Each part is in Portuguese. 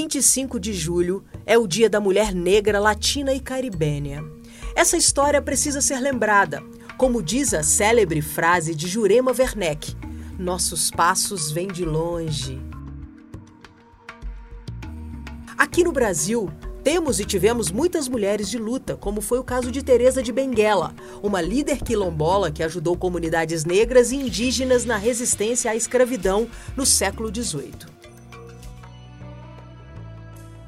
25 de julho é o Dia da Mulher Negra Latina e Caribenha. Essa história precisa ser lembrada, como diz a célebre frase de Jurema Werneck: Nossos passos vêm de longe. Aqui no Brasil, temos e tivemos muitas mulheres de luta, como foi o caso de Teresa de Benguela, uma líder quilombola que ajudou comunidades negras e indígenas na resistência à escravidão no século XVIII.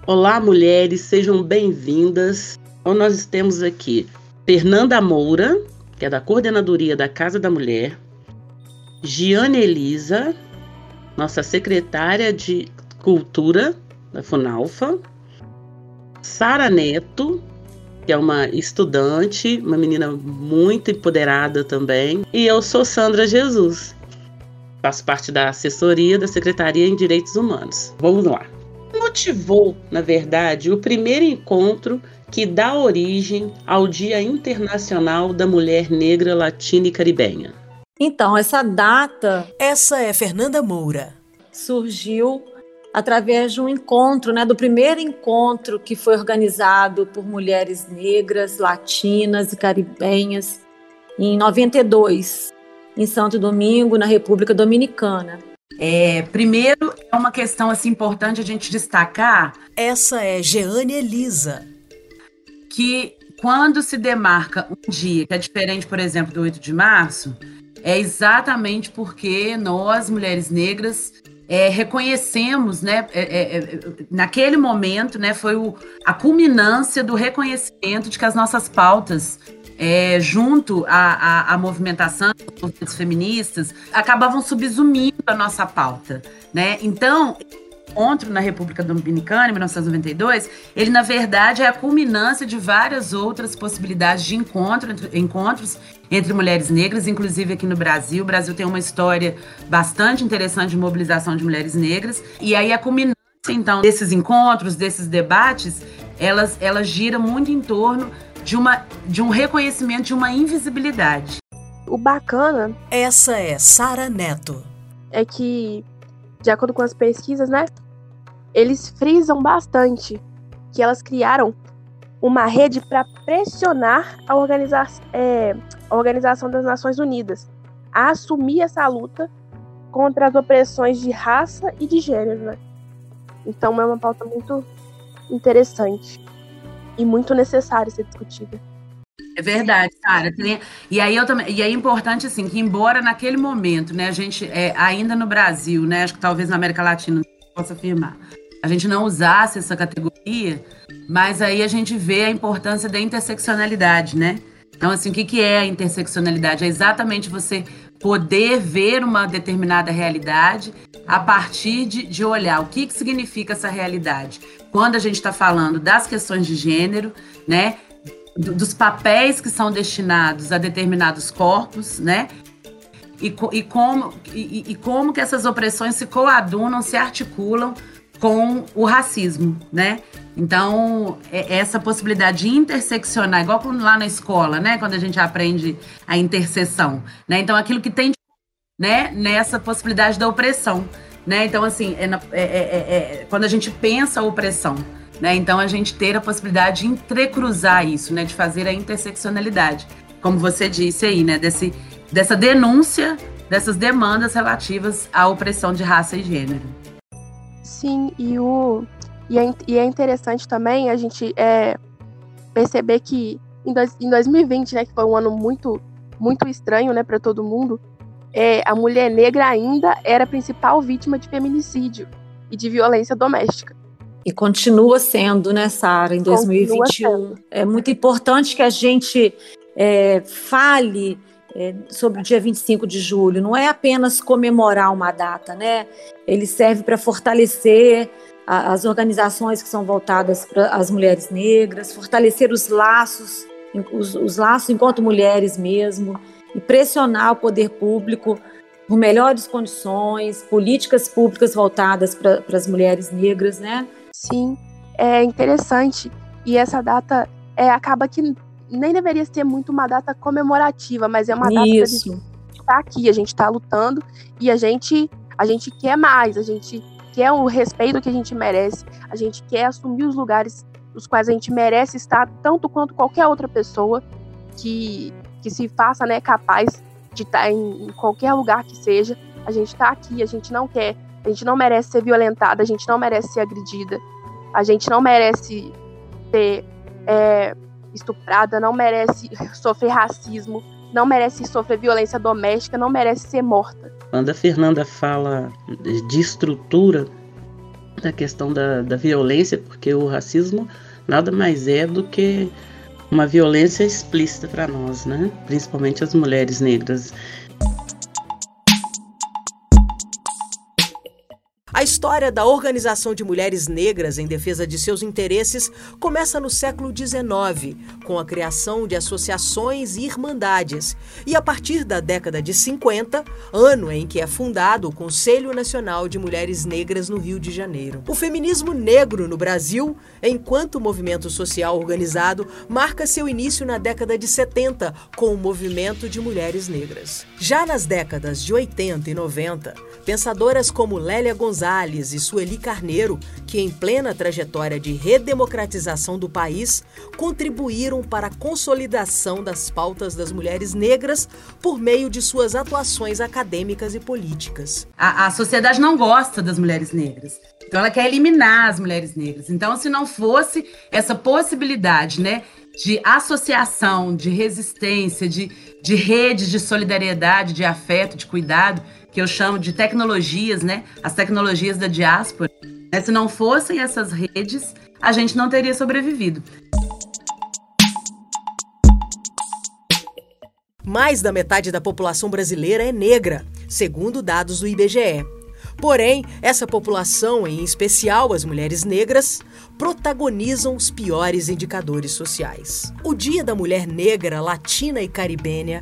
Olá, mulheres, sejam bem-vindas. Então, nós temos aqui Fernanda Moura, que é da coordenadoria da Casa da Mulher, Giane Elisa, nossa secretária de Cultura da Funalfa, Sara Neto, que é uma estudante, uma menina muito empoderada também, e eu sou Sandra Jesus. Faço parte da assessoria da Secretaria em Direitos Humanos. Vamos lá. Motivou, na verdade, o primeiro encontro que dá origem ao Dia Internacional da Mulher Negra Latina e Caribenha. Então, essa data. Essa é Fernanda Moura. Surgiu através de um encontro, né, do primeiro encontro que foi organizado por mulheres negras, latinas e caribenhas em 92, em Santo Domingo, na República Dominicana. É, primeiro, é uma questão assim importante a gente destacar. Essa é Jeane Elisa. Que quando se demarca um dia que é diferente, por exemplo, do 8 de março, é exatamente porque nós, mulheres negras, é, reconhecemos, né, é, é, é, naquele momento, né, foi o, a culminância do reconhecimento de que as nossas pautas, é, junto à, à, à movimentação dos feministas, acabavam subsumindo a nossa pauta, né? Então, encontro na República Dominicana, em 1992, ele, na verdade, é a culminância de várias outras possibilidades de encontro, entre, encontros entre mulheres negras, inclusive aqui no Brasil. O Brasil tem uma história bastante interessante de mobilização de mulheres negras. E aí a culminância, então, desses encontros, desses debates, elas, elas gira muito em torno de, uma, de um reconhecimento de uma invisibilidade. O bacana. Essa é Sara Neto. É que, de acordo com as pesquisas, né? eles frisam bastante que elas criaram uma rede para pressionar a, organiza é, a Organização das Nações Unidas a assumir essa luta contra as opressões de raça e de gênero, né? Então é uma pauta muito interessante e muito necessária ser discutida. É verdade, Sara. E aí eu também, e é importante assim que embora naquele momento, né, a gente é, ainda no Brasil, né, acho que talvez na América Latina possa afirmar, a gente não usasse essa categoria, mas aí a gente vê a importância da interseccionalidade, né? Então, assim, o que, que é a interseccionalidade? É exatamente você poder ver uma determinada realidade a partir de, de olhar o que, que significa essa realidade. Quando a gente está falando das questões de gênero, né? dos papéis que são destinados a determinados corpos, né? E, e, como, e, e como que essas opressões se coadunam, se articulam com o racismo, né? Então, é essa possibilidade de interseccionar, igual lá na escola, né? Quando a gente aprende a interseção, né? Então, aquilo que tem, né? Nessa possibilidade da opressão, né? Então, assim, é, é, é, é, quando a gente pensa a opressão, né? Então, a gente ter a possibilidade de entrecruzar isso, né? De fazer a interseccionalidade, como você disse aí, né? Desse, dessa denúncia dessas demandas relativas à opressão de raça e gênero. Sim, e, o, e, é, e é interessante também a gente é, perceber que em, dois, em 2020, né, que foi um ano muito, muito estranho né, para todo mundo, é, a mulher negra ainda era a principal vítima de feminicídio e de violência doméstica. E continua sendo, né, Sara, em 2021. É muito importante que a gente é, fale é, sobre o dia 25 de julho. Não é apenas comemorar uma data, né? Ele serve para fortalecer a, as organizações que são voltadas para as mulheres negras, fortalecer os laços, os, os laços enquanto mulheres mesmo, e pressionar o poder público por melhores condições, políticas públicas voltadas para as mulheres negras, né? Sim, é interessante. E essa data é, acaba que nem deveria ser muito uma data comemorativa, mas é uma data que a gente tá aqui, a gente tá lutando e a gente a gente quer mais, a gente quer o respeito que a gente merece, a gente quer assumir os lugares os quais a gente merece estar, tanto quanto qualquer outra pessoa que, que se faça né, capaz de estar em, em qualquer lugar que seja. A gente está aqui, a gente não quer, a gente não merece ser violentada, a gente não merece ser agredida, a gente não merece ser é, estuprada, não merece sofrer racismo, não merece sofrer violência doméstica, não merece ser morta. Quando a Fernanda fala de estrutura da questão da, da violência, porque o racismo nada mais é do que uma violência explícita para nós, né? Principalmente as mulheres negras. História da Organização de Mulheres Negras em Defesa de Seus Interesses começa no século XIX, com a criação de associações e irmandades, e a partir da década de 50, ano em que é fundado o Conselho Nacional de Mulheres Negras no Rio de Janeiro. O feminismo negro no Brasil, enquanto movimento social organizado, marca seu início na década de 70, com o movimento de mulheres negras. Já nas décadas de 80 e 90, pensadoras como Lélia Gonzalez E Sueli Carneiro, que em plena trajetória de redemocratização do país, contribuíram para a consolidação das pautas das mulheres negras por meio de suas atuações acadêmicas e políticas. A, a sociedade não gosta das mulheres negras. Então ela quer eliminar as mulheres negras. Então, se não fosse essa possibilidade, né, de associação, de resistência, de, de redes de solidariedade, de afeto, de cuidado, que eu chamo de tecnologias, né? As tecnologias da diáspora. Né? Se não fossem essas redes, a gente não teria sobrevivido. Mais da metade da população brasileira é negra, segundo dados do IBGE. Porém, essa população, em especial as mulheres negras, protagonizam os piores indicadores sociais. O Dia da Mulher Negra, Latina e Caribenha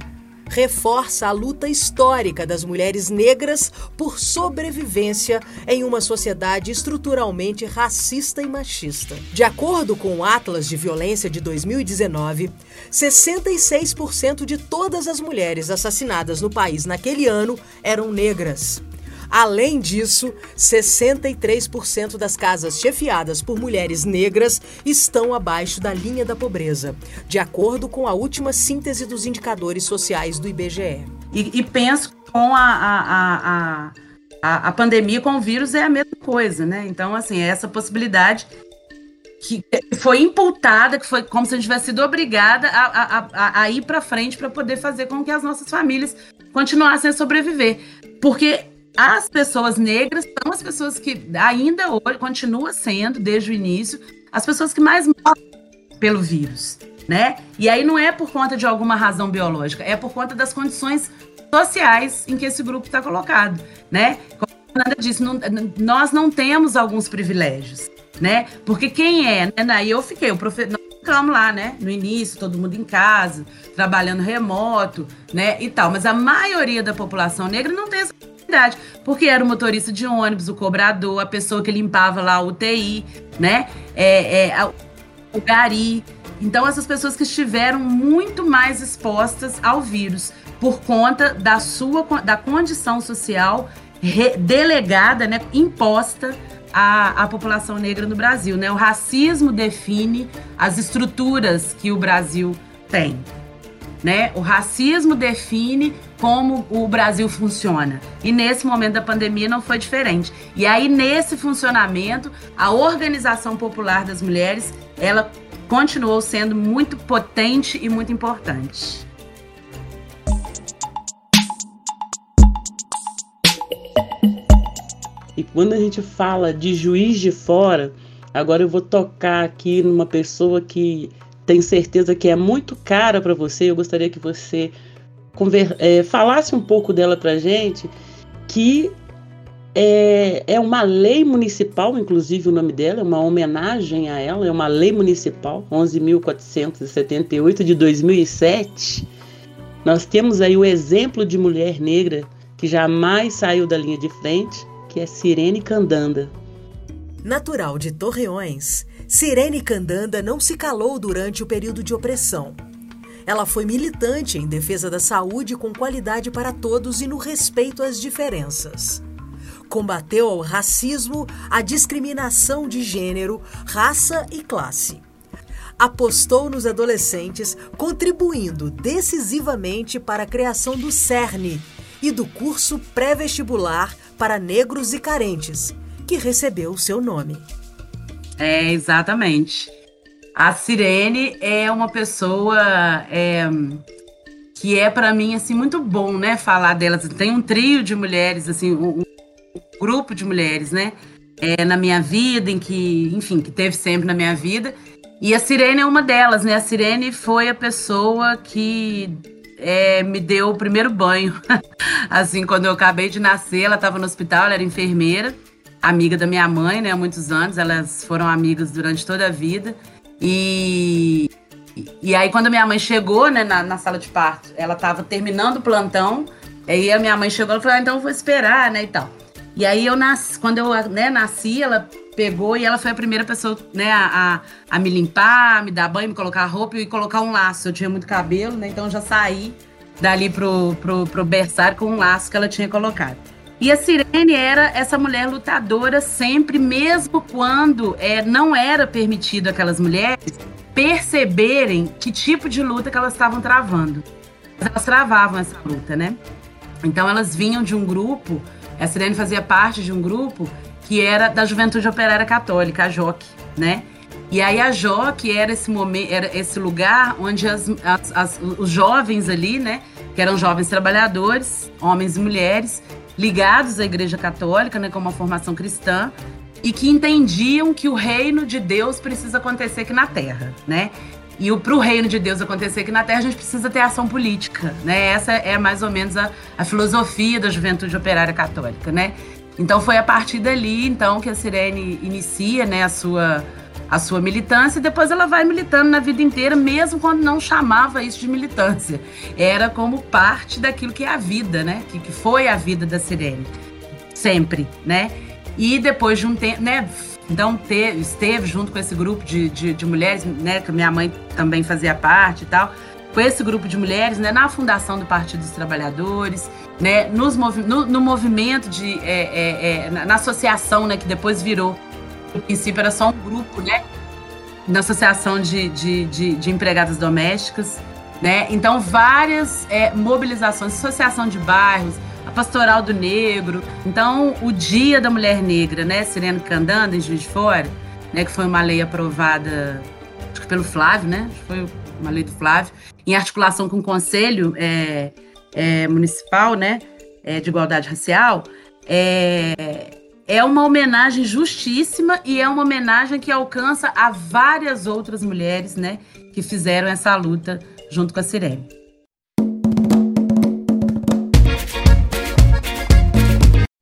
reforça a luta histórica das mulheres negras por sobrevivência em uma sociedade estruturalmente racista e machista. De acordo com o Atlas de Violência de 2019, 66% de todas as mulheres assassinadas no país naquele ano eram negras. Além disso, 63% das casas chefiadas por mulheres negras estão abaixo da linha da pobreza, de acordo com a última síntese dos indicadores sociais do IBGE. E, e penso com a, a, a, a, a pandemia com o vírus é a mesma coisa, né? Então, assim, é essa possibilidade que foi imputada, que foi como se a gente tivesse sido obrigada a, a, a ir para frente para poder fazer com que as nossas famílias continuassem a sobreviver. Porque as pessoas negras são as pessoas que ainda hoje continua sendo desde o início as pessoas que mais morrem pelo vírus, né? E aí não é por conta de alguma razão biológica, é por conta das condições sociais em que esse grupo está colocado, né? Como a Fernanda disse, não, nós não temos alguns privilégios, né? Porque quem é, né? Aí eu fiquei, o professor ficamos lá, né? No início, todo mundo em casa, trabalhando remoto, né? E tal. Mas a maioria da população negra não tem essa porque era o motorista de ônibus, o cobrador, a pessoa que limpava lá o UTI, né? É, é, o gari. Então, essas pessoas que estiveram muito mais expostas ao vírus por conta da sua da condição social delegada, né, imposta à, à população negra no Brasil. Né? O racismo define as estruturas que o Brasil tem. Né? O racismo define como o Brasil funciona. E nesse momento da pandemia não foi diferente. E aí nesse funcionamento, a organização popular das mulheres, ela continuou sendo muito potente e muito importante. E quando a gente fala de juiz de fora, agora eu vou tocar aqui numa pessoa que tenho certeza que é muito cara para você. Eu gostaria que você é, falasse um pouco dela para gente, que é, é uma lei municipal, inclusive o nome dela, é uma homenagem a ela, é uma lei municipal, 11.478 de 2007. Nós temos aí o exemplo de mulher negra que jamais saiu da linha de frente, que é Sirene Candanda. Natural de Torreões, Sirene Candanda não se calou durante o período de opressão. Ela foi militante em defesa da saúde com qualidade para todos e no respeito às diferenças. Combateu o racismo, a discriminação de gênero, raça e classe. Apostou nos adolescentes, contribuindo decisivamente para a criação do CERN e do curso pré-vestibular para negros e carentes, que recebeu seu nome. É, exatamente. A Sirene é uma pessoa é, que é para mim assim muito bom, né, falar delas. Tem um trio de mulheres, assim, um, um grupo de mulheres, né, é, na minha vida, em que, enfim, que teve sempre na minha vida. E a Sirene é uma delas, né? A Sirene foi a pessoa que é, me deu o primeiro banho. assim, quando eu acabei de nascer, ela estava no hospital, ela era enfermeira, amiga da minha mãe, né? Há muitos anos, elas foram amigas durante toda a vida. E e aí, quando a minha mãe chegou né, na, na sala de parto, ela estava terminando o plantão. Aí a minha mãe chegou e falou: ah, então eu vou esperar, né? E tal. E aí eu nasci, quando eu né, nasci, ela pegou e ela foi a primeira pessoa, né, a, a, me limpar, me dar banho, me colocar roupa e colocar um laço. Eu tinha muito cabelo, né? Então eu já saí dali pro, pro, pro berçário com um laço que ela tinha colocado. E a Sirene era essa mulher lutadora sempre, mesmo quando é, não era permitido aquelas mulheres perceberem que tipo de luta que elas estavam travando. Elas travavam essa luta, né? Então elas vinham de um grupo, a Sirene fazia parte de um grupo que era da Juventude Operária Católica, a JOC, né? E aí a JOC era esse momento, era esse lugar onde as, as, as, os jovens ali, né, que eram jovens trabalhadores, homens e mulheres, ligados à Igreja Católica, né, com uma formação cristã, e que entendiam que o reino de Deus precisa acontecer aqui na Terra, né? E para o reino de Deus acontecer aqui na Terra, a gente precisa ter ação política, né? Essa é mais ou menos a, a filosofia da juventude operária católica, né? Então foi a partir dali, então, que a Sirene inicia, né, a sua a sua militância e depois ela vai militando na vida inteira, mesmo quando não chamava isso de militância. Era como parte daquilo que é a vida, né? Que, que foi a vida da Sirene. Sempre, né? E depois de um tempo, né? Então teve, esteve junto com esse grupo de, de, de, mulheres, né? Que minha mãe também fazia parte e tal. Com esse grupo de mulheres, né? Na fundação do Partido dos Trabalhadores, né? Nos movi no, no movimento de. É, é, é, na, na, associação, né? Que depois virou. No princípio era só um grupo, né? Na associação de, de, de, de empregadas domésticas. Né? Então, várias é, mobilizações, associação de bairros, a Pastoral do Negro. Então, o Dia da Mulher Negra, né, Sirene Candanda, em Juiz de Fora, né, que foi uma lei aprovada acho que pelo Flávio, né, foi uma lei do Flávio, em articulação com o Conselho é, é, Municipal, né, é, de Igualdade Racial, é, é uma homenagem justíssima e é uma homenagem que alcança a várias outras mulheres, né, que fizeram essa luta junto com a Sirene.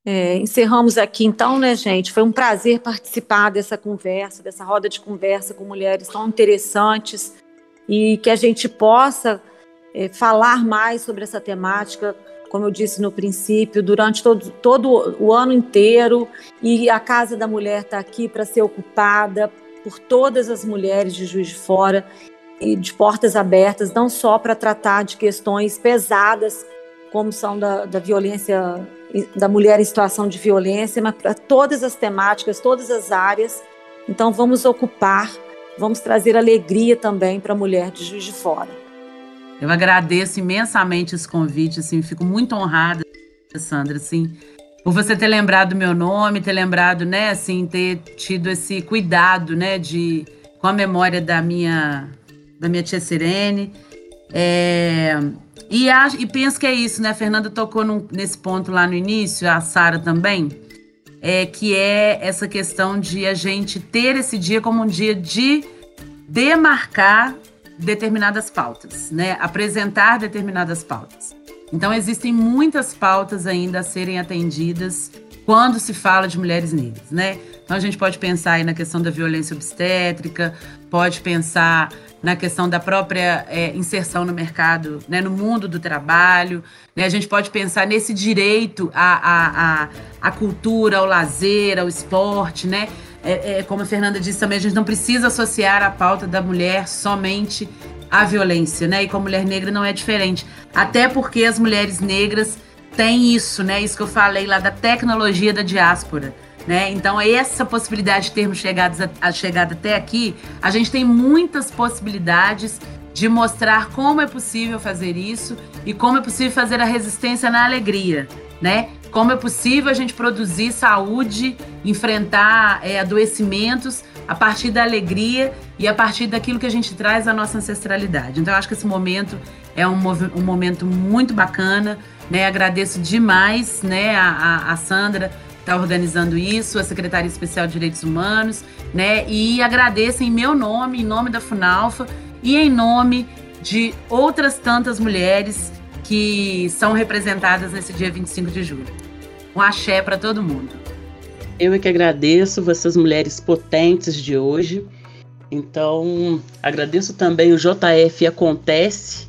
É, encerramos aqui então, né, gente? Foi um prazer participar dessa conversa, dessa roda de conversa com mulheres tão interessantes e que a gente possa é, falar mais sobre essa temática, como eu disse no princípio, durante todo, todo o ano inteiro. E a Casa da Mulher está aqui para ser ocupada por todas as mulheres de Juiz de Fora e de portas abertas, não só para tratar de questões pesadas como são da, da violência da mulher em situação de violência, mas para todas as temáticas, todas as áreas. Então vamos ocupar, vamos trazer alegria também para a mulher de Juiz de Fora. Eu agradeço imensamente esse convite, assim, fico muito honrada, Sandra, assim, por você ter lembrado do meu nome, ter lembrado, né, assim, ter tido esse cuidado, né, de com a memória da minha da minha tia Sirene. É, e, a, e penso que é isso, né? A Fernanda tocou num, nesse ponto lá no início, a Sara também, é, que é essa questão de a gente ter esse dia como um dia de demarcar determinadas pautas, né? Apresentar determinadas pautas. Então existem muitas pautas ainda a serem atendidas quando se fala de mulheres negras, né? Então a gente pode pensar aí na questão da violência obstétrica, pode pensar na questão da própria é, inserção no mercado, né, no mundo do trabalho. Né, a gente pode pensar nesse direito à, à, à, cultura, ao lazer, ao esporte. Né? É, é, como a Fernanda disse também, a gente não precisa associar a pauta da mulher somente à violência. Né? E com a mulher negra não é diferente. Até porque as mulheres negras tem isso, né? Isso que eu falei lá da tecnologia da diáspora. Né? Então, essa possibilidade de termos chegado, a, chegado até aqui, a gente tem muitas possibilidades de mostrar como é possível fazer isso e como é possível fazer a resistência na alegria, né? Como é possível a gente produzir saúde, enfrentar é, adoecimentos a partir da alegria e a partir daquilo que a gente traz à nossa ancestralidade. Então, eu acho que esse momento é um, um momento muito bacana, né? Agradeço demais, né, a, a Sandra está organizando isso, a Secretaria Especial de Direitos Humanos, né? E agradeço em meu nome, em nome da Funalfa e em nome de outras tantas mulheres que são representadas nesse dia 25 de julho. Um axé para todo mundo. Eu é que agradeço vocês mulheres potentes de hoje. Então, agradeço também o JF Acontece.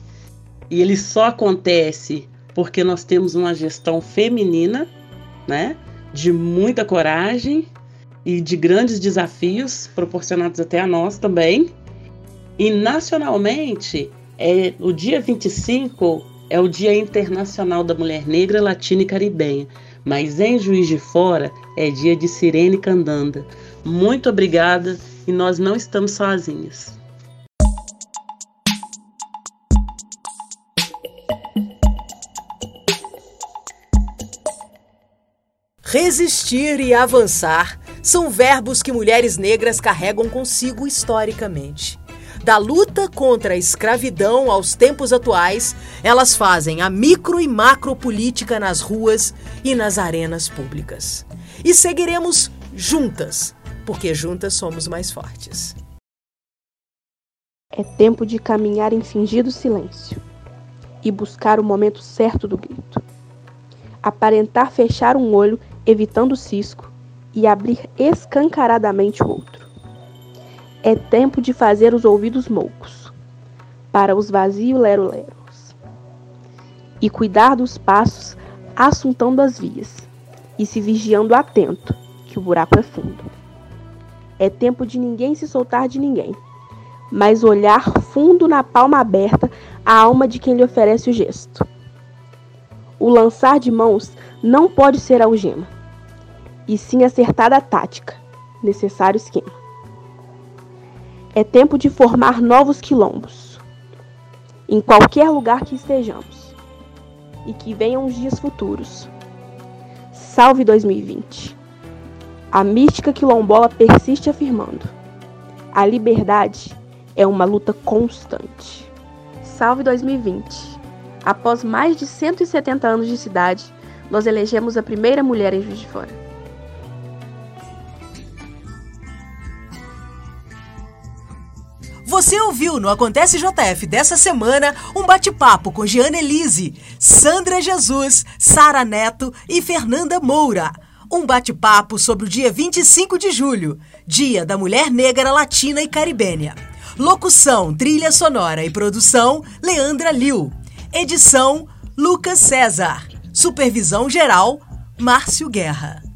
E ele só acontece porque nós temos uma gestão feminina, né? De muita coragem e de grandes desafios proporcionados até a nós também. E nacionalmente, é o dia 25 é o Dia Internacional da Mulher Negra, Latina e Caribenha. Mas em Juiz de Fora é dia de Sirene Candanda. Muito obrigada e nós não estamos sozinhas. Resistir e avançar são verbos que mulheres negras carregam consigo historicamente. Da luta contra a escravidão aos tempos atuais, elas fazem a micro e macro política nas ruas e nas arenas públicas. E seguiremos juntas, porque juntas somos mais fortes. É tempo de caminhar em fingido silêncio e buscar o momento certo do grito. Aparentar fechar um olho, evitando o cisco, e abrir escancaradamente o outro. É tempo de fazer os ouvidos moucos, para os vazios lero-leros, e cuidar dos passos assuntando as vias, e se vigiando atento, que o buraco é fundo. É tempo de ninguém se soltar de ninguém, mas olhar fundo na palma aberta a alma de quem lhe oferece o gesto. O lançar de mãos não pode ser algema, e sim acertada a tática, necessário esquema. É tempo de formar novos quilombos, em qualquer lugar que estejamos, e que venham os dias futuros. Salve 2020! A mística quilombola persiste afirmando: a liberdade é uma luta constante. Salve 2020! Após mais de 170 anos de cidade, nós elegemos a primeira mulher em Juiz de Fora. Você ouviu no Acontece JF dessa semana um bate-papo com Giana Elise, Sandra Jesus, Sara Neto e Fernanda Moura. Um bate-papo sobre o dia 25 de julho, Dia da Mulher Negra Latina e Caribenha. Locução, trilha sonora e produção, Leandra Liu. Edição, Lucas César. Supervisão geral, Márcio Guerra.